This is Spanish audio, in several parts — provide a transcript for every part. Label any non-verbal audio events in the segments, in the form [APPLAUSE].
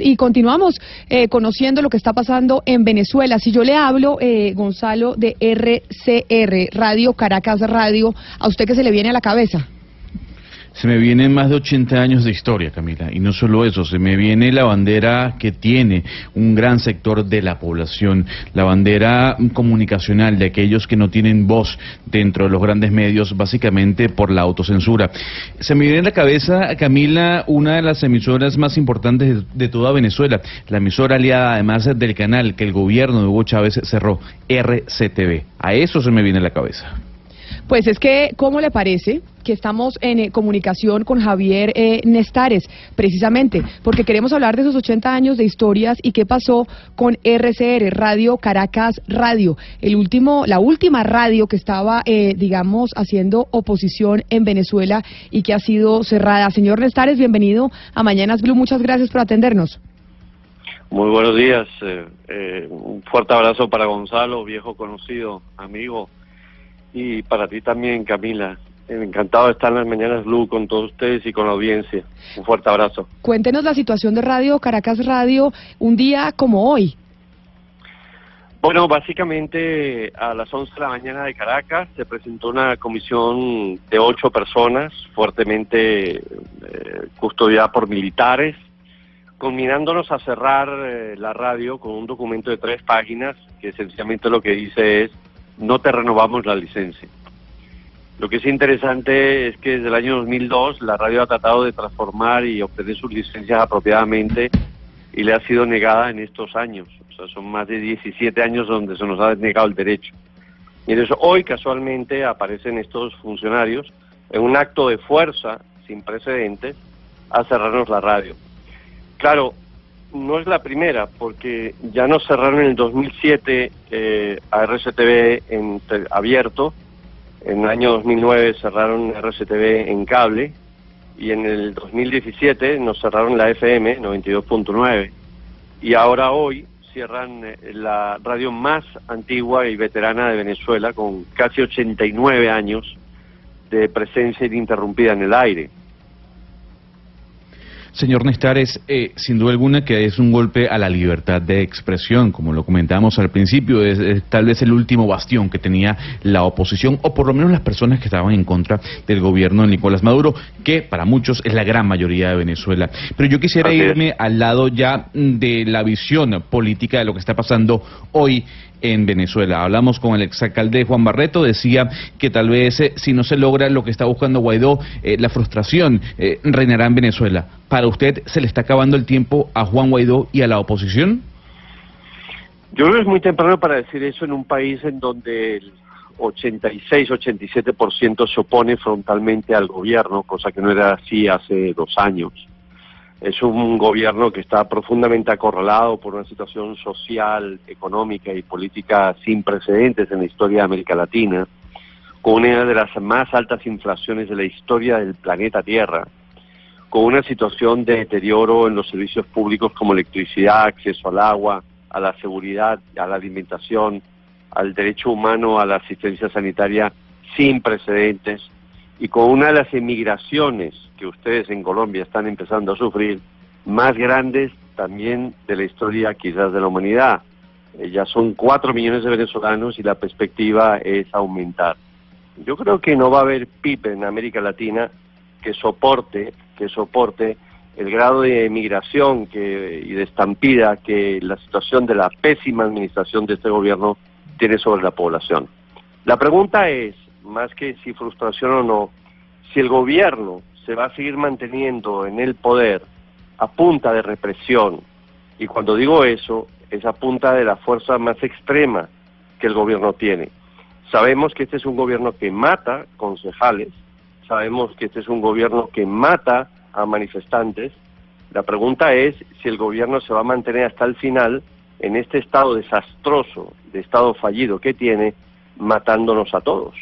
Y continuamos eh, conociendo lo que está pasando en Venezuela. Si yo le hablo, eh, Gonzalo, de RCR, Radio Caracas Radio, ¿a usted qué se le viene a la cabeza? Se me vienen más de 80 años de historia, Camila, y no solo eso, se me viene la bandera que tiene un gran sector de la población, la bandera comunicacional de aquellos que no tienen voz dentro de los grandes medios, básicamente por la autocensura. Se me viene a la cabeza, Camila, una de las emisoras más importantes de, toda Venezuela, la emisora aliada además del canal que el gobierno de Hugo Chávez cerró, RCTV. A eso se me viene a la cabeza. Pues es que, ¿cómo le parece que estamos en eh, comunicación con Javier eh, Nestares, precisamente, porque queremos hablar de esos 80 años de historias y qué pasó con RCR, Radio Caracas Radio, el último, la última radio que estaba, eh, digamos, haciendo oposición en Venezuela y que ha sido cerrada. Señor Nestares, bienvenido a Mañanas Blue, muchas gracias por atendernos. Muy buenos días, eh, eh, un fuerte abrazo para Gonzalo, viejo conocido, amigo, y para ti también, Camila. Encantado de estar en las Mañanas Blue con todos ustedes y con la audiencia. Un fuerte abrazo. Cuéntenos la situación de Radio Caracas Radio un día como hoy. Bueno, básicamente a las 11 de la mañana de Caracas se presentó una comisión de ocho personas fuertemente eh, custodiada por militares, culminándonos a cerrar eh, la radio con un documento de tres páginas que esencialmente lo que dice es no te renovamos la licencia. Lo que es interesante es que desde el año 2002 la radio ha tratado de transformar y obtener sus licencias apropiadamente y le ha sido negada en estos años. O sea, son más de 17 años donde se nos ha negado el derecho. Y entonces hoy casualmente aparecen estos funcionarios en un acto de fuerza sin precedentes a cerrarnos la radio. Claro, no es la primera, porque ya nos cerraron en el 2007 eh, a RCTV en abierto, en el año 2009 cerraron RCTV en cable. Y en el 2017 nos cerraron la FM 92.9 y ahora hoy cierran eh, la radio más antigua y veterana de Venezuela con casi 89 años de presencia ininterrumpida en el aire. Señor Nestares, eh, sin duda alguna que es un golpe a la libertad de expresión, como lo comentábamos al principio, es, es tal vez el último bastión que tenía la oposición, o por lo menos las personas que estaban en contra del gobierno de Nicolás Maduro, que para muchos es la gran mayoría de Venezuela. Pero yo quisiera irme al lado ya de la visión política de lo que está pasando hoy en Venezuela. Hablamos con el exalcalde Juan Barreto, decía que tal vez eh, si no se logra lo que está buscando Guaidó, eh, la frustración eh, reinará en Venezuela. ¿Para usted se le está acabando el tiempo a Juan Guaidó y a la oposición? Yo creo que es muy temprano para decir eso en un país en donde el 86-87% se opone frontalmente al gobierno, cosa que no era así hace dos años. Es un gobierno que está profundamente acorralado por una situación social, económica y política sin precedentes en la historia de América Latina, con una de las más altas inflaciones de la historia del planeta Tierra, con una situación de deterioro en los servicios públicos como electricidad, acceso al agua, a la seguridad, a la alimentación, al derecho humano a la asistencia sanitaria sin precedentes y con una de las emigraciones que ustedes en Colombia están empezando a sufrir más grandes también de la historia quizás de la humanidad. Eh, ya son cuatro millones de venezolanos y la perspectiva es aumentar. Yo creo que no va a haber PIB en América Latina que soporte, que soporte el grado de emigración que, y de estampida que la situación de la pésima administración de este gobierno tiene sobre la población. La pregunta es, más que si frustración o no, si el gobierno se va a seguir manteniendo en el poder a punta de represión, y cuando digo eso, es a punta de la fuerza más extrema que el gobierno tiene. Sabemos que este es un gobierno que mata concejales, sabemos que este es un gobierno que mata a manifestantes, La pregunta es si el gobierno se va a mantener hasta el final en este estado desastroso, de estado fallido que tiene, matándonos a todos.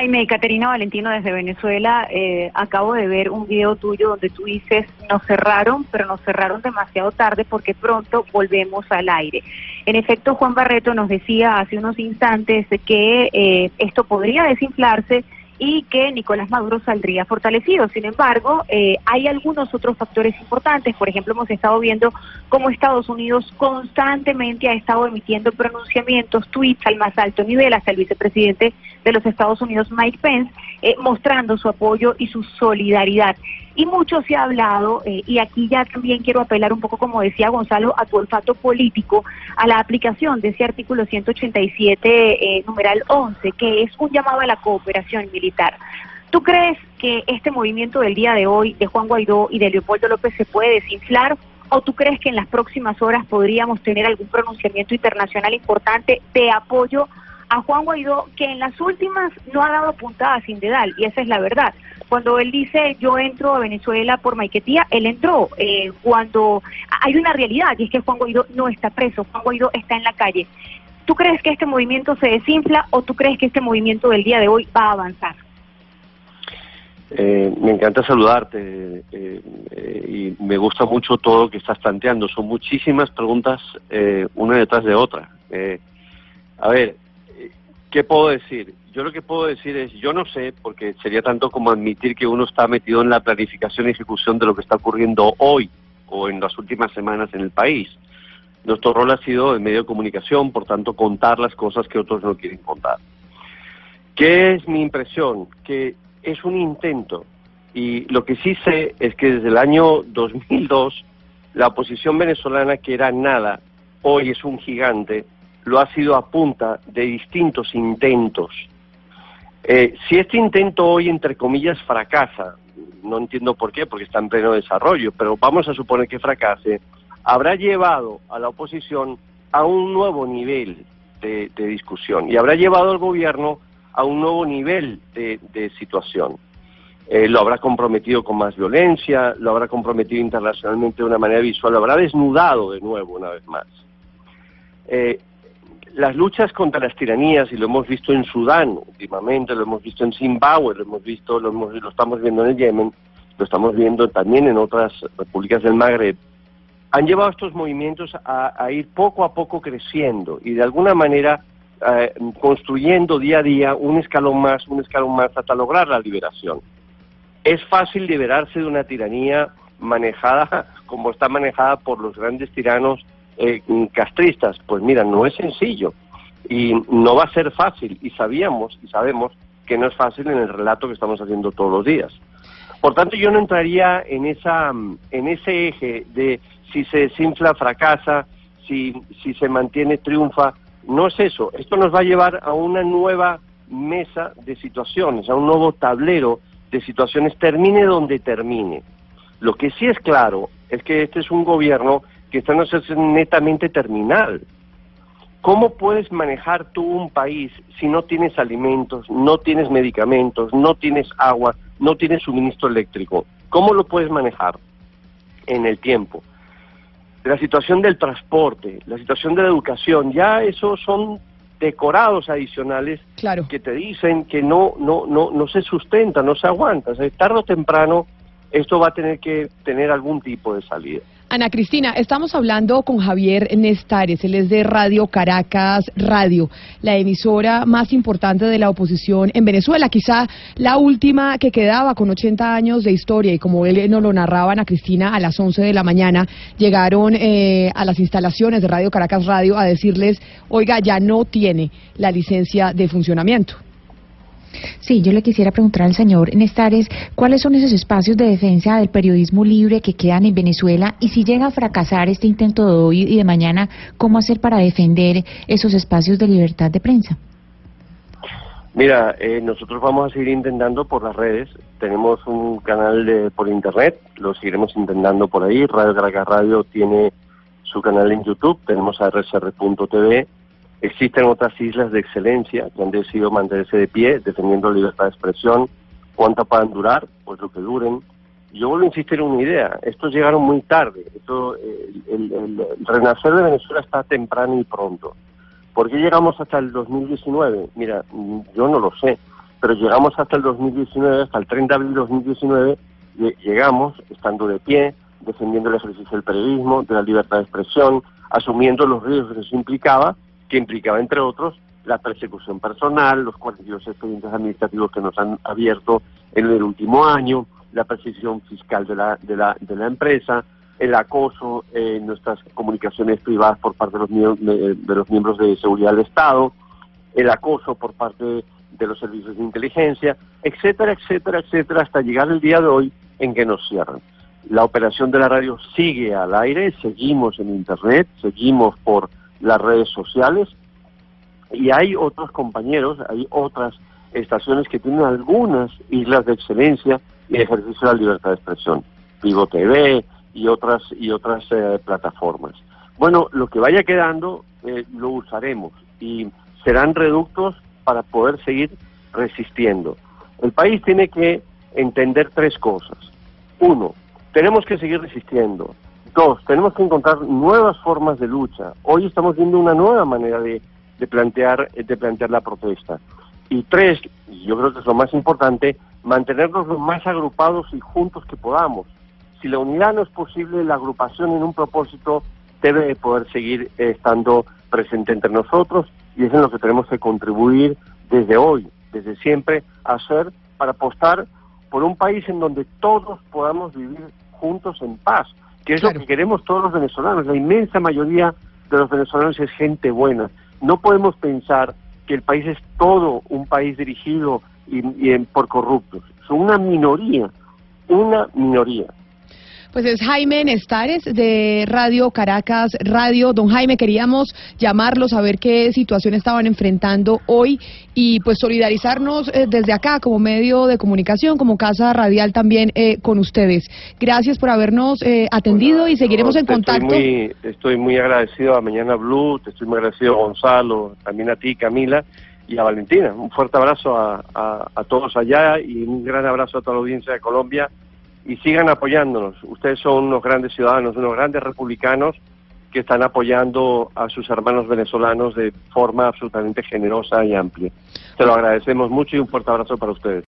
Jaime, Caterina Valentino desde Venezuela, eh, acabo de ver un video tuyo donde tú dices, nos cerraron, pero nos cerraron demasiado tarde porque pronto volvemos al aire. En efecto, Juan Barreto nos decía hace unos instantes que eh, esto podría desinflarse y que Nicolás Maduro saldría fortalecido. Sin embargo, eh, hay algunos otros factores importantes. Por ejemplo, hemos estado viendo cómo Estados Unidos constantemente ha estado emitiendo pronunciamientos, tweets al más alto nivel, hasta el vicepresidente de los Estados Unidos, Mike Pence, eh, mostrando su apoyo y su solidaridad. Y mucho se ha hablado, eh, y aquí ya también quiero apelar un poco, como decía Gonzalo, a tu olfato político, a la aplicación de ese artículo 187, eh, numeral 11, que es un llamado a la cooperación militar. ¿Tú crees que este movimiento del día de hoy de Juan Guaidó y de Leopoldo López se puede desinflar? ¿O tú crees que en las próximas horas podríamos tener algún pronunciamiento internacional importante de apoyo a Juan Guaidó, que en las últimas no ha dado puntada sin dedal, y esa es la verdad. Cuando él dice yo entro a Venezuela por Maiquetía, él entró. Eh, cuando hay una realidad, y es que Juan Guaidó no está preso, Juan Guaidó está en la calle. ¿Tú crees que este movimiento se desinfla o tú crees que este movimiento del día de hoy va a avanzar? Eh, me encanta saludarte eh, y me gusta mucho todo lo que estás planteando. Son muchísimas preguntas, una detrás de otra. a ver, ¿Qué puedo decir? Yo lo que puedo decir es, yo no sé, porque sería tanto como admitir que uno está metido en la planificación y ejecución de lo que está ocurriendo hoy o en las últimas semanas en el país. Nuestro rol ha sido en medio de comunicación, por tanto, contar las cosas que otros no quieren contar. ¿Qué es mi impresión? Que es un intento. Y lo que sí sé es que desde el año 2002, la oposición venezolana, que era nada, hoy es un gigante, lo ha sido a punta de distintos intentos. Eh, si este intento hoy, entre comillas, fracasa, no entiendo por qué, porque está en pleno desarrollo, pero vamos a suponer que fracase, habrá llevado a la oposición a un nuevo nivel de, discusión y habrá llevado al gobierno a un nuevo nivel de, situación. Eh, lo habrá comprometido con más violencia, lo habrá comprometido internacionalmente de una manera visual, lo habrá desnudado de nuevo una vez más. Eh, las luchas contra las tiranías, y lo hemos visto en Sudán últimamente, lo hemos visto en Zimbabue, lo hemos visto, lo, lo estamos viendo en Yemen, lo estamos viendo también en otras repúblicas del Magreb, han llevado a estos movimientos a, ir poco a poco creciendo y de alguna manera eh, construyendo día a día un escalón más, un escalón más hasta lograr la liberación. Es fácil liberarse de una tiranía manejada [LAUGHS] como está manejada por los grandes tiranos eh, castristas, pues mira, no es sencillo y no va a ser fácil y sabíamos y sabemos que no es fácil en el relato que estamos haciendo todos los días. Por tanto, yo no entraría en esa en ese eje de si se desinfla fracasa, si si se mantiene triunfa, no es eso. Esto nos va a llevar a una nueva mesa de situaciones, a un nuevo tablero de situaciones, termine donde termine. Lo que sí es claro es que este es un gobierno que esta no es netamente terminal. ¿Cómo puedes manejar tú un país si no tienes alimentos, no tienes medicamentos, no tienes agua, no tienes suministro eléctrico? ¿Cómo lo puedes manejar en el tiempo? La situación del transporte, la situación de la educación, ya esos son decorados adicionales que te dicen que no, no, no, no se sustenta, no se aguanta. O tarde o temprano esto va a tener que tener algún tipo de salida. Ana Cristina, estamos hablando con Javier Nestares, él es de Radio Caracas Radio, la emisora más importante de la oposición en Venezuela, quizá la última que quedaba con 80 años de historia y como él nos lo narraba Ana Cristina a las 11 de la mañana, llegaron eh, a las instalaciones de Radio Caracas Radio a decirles, oiga, ya no tiene la licencia de funcionamiento. Sí, yo le quisiera preguntar al señor Nestares cuáles son esos espacios de defensa del periodismo libre que quedan en Venezuela y si llega a fracasar este intento de hoy y de mañana, ¿cómo hacer para defender esos espacios de libertad de prensa? Mira, eh, nosotros vamos a seguir intentando por las redes. Tenemos un canal de, por internet, lo seguiremos intentando por ahí. Radio Caracas Radio tiene su canal en YouTube, tenemos rsr.tv Existen otras islas de excelencia que han decidido mantenerse de pie, defendiendo la libertad de expresión. ¿Cuánto puedan durar? Pues lo que duren. yo vuelvo a insistir en una idea, estos llegaron muy tarde, esto, el, el, renacer de Venezuela está temprano y pronto. ¿Por qué llegamos hasta el 2019? Mira, yo no lo sé, pero llegamos hasta el 2019, hasta el 30 de abril de 2019, llegamos estando de pie, defendiendo el ejercicio del periodismo, de la libertad de expresión, asumiendo los riesgos que eso implicaba, que implicaba, entre otros, la persecución personal, los 42 expedientes administrativos que nos han abierto en el último año, la persecución fiscal de la, de la, de la empresa, el acoso en nuestras comunicaciones privadas por parte de los, de los miembros de seguridad del Estado, el acoso por parte de los servicios de inteligencia, etcétera, etcétera, etcétera, hasta llegar el día de hoy en que nos cierran. La operación de la radio sigue al aire, seguimos en Internet, seguimos por las redes sociales y hay otros compañeros, hay otras estaciones que tienen algunas islas de excelencia y ejercicio de la libertad de expresión, Vivo TV y otras y otras eh, plataformas. Bueno, lo que vaya quedando eh, lo usaremos y serán reductos para poder seguir resistiendo. El país tiene que entender tres cosas. Uno, tenemos que seguir resistiendo. Dos, tenemos que encontrar nuevas formas de lucha. Hoy estamos viendo una nueva manera de, de plantear, de plantear la protesta. Y tres, y yo creo que es lo más importante, mantenernos lo más agrupados y juntos que podamos. Si la unidad no es posible, la agrupación en un propósito debe poder seguir estando presente entre nosotros y es en lo que tenemos que contribuir desde hoy, desde siempre, a hacer para apostar por un país en donde todos podamos vivir juntos en paz, que es lo que queremos todos los venezolanos. La inmensa mayoría de los venezolanos es gente buena. No podemos pensar que el país es todo un país dirigido y, por corruptos. Son una minoría, una minoría. Pues es Jaime Nestares de Radio Caracas Radio. Don Jaime, queríamos llamarlos a ver qué situación estaban enfrentando hoy y pues solidarizarnos eh, desde acá como medio de comunicación, como casa radial también eh, con ustedes. Gracias por habernos eh, atendido y seguiremos en contacto. Estoy muy, estoy muy agradecido a Mañana Blue, te estoy muy agradecido a Gonzalo, también a ti, Camila y a Valentina. Un fuerte abrazo a, a todos allá y un gran abrazo a toda la audiencia de Colombia y sigan apoyándonos. Ustedes son unos grandes ciudadanos, unos grandes republicanos que están apoyando a sus hermanos venezolanos de forma absolutamente generosa y amplia. Se lo agradecemos mucho y un fuerte abrazo para ustedes.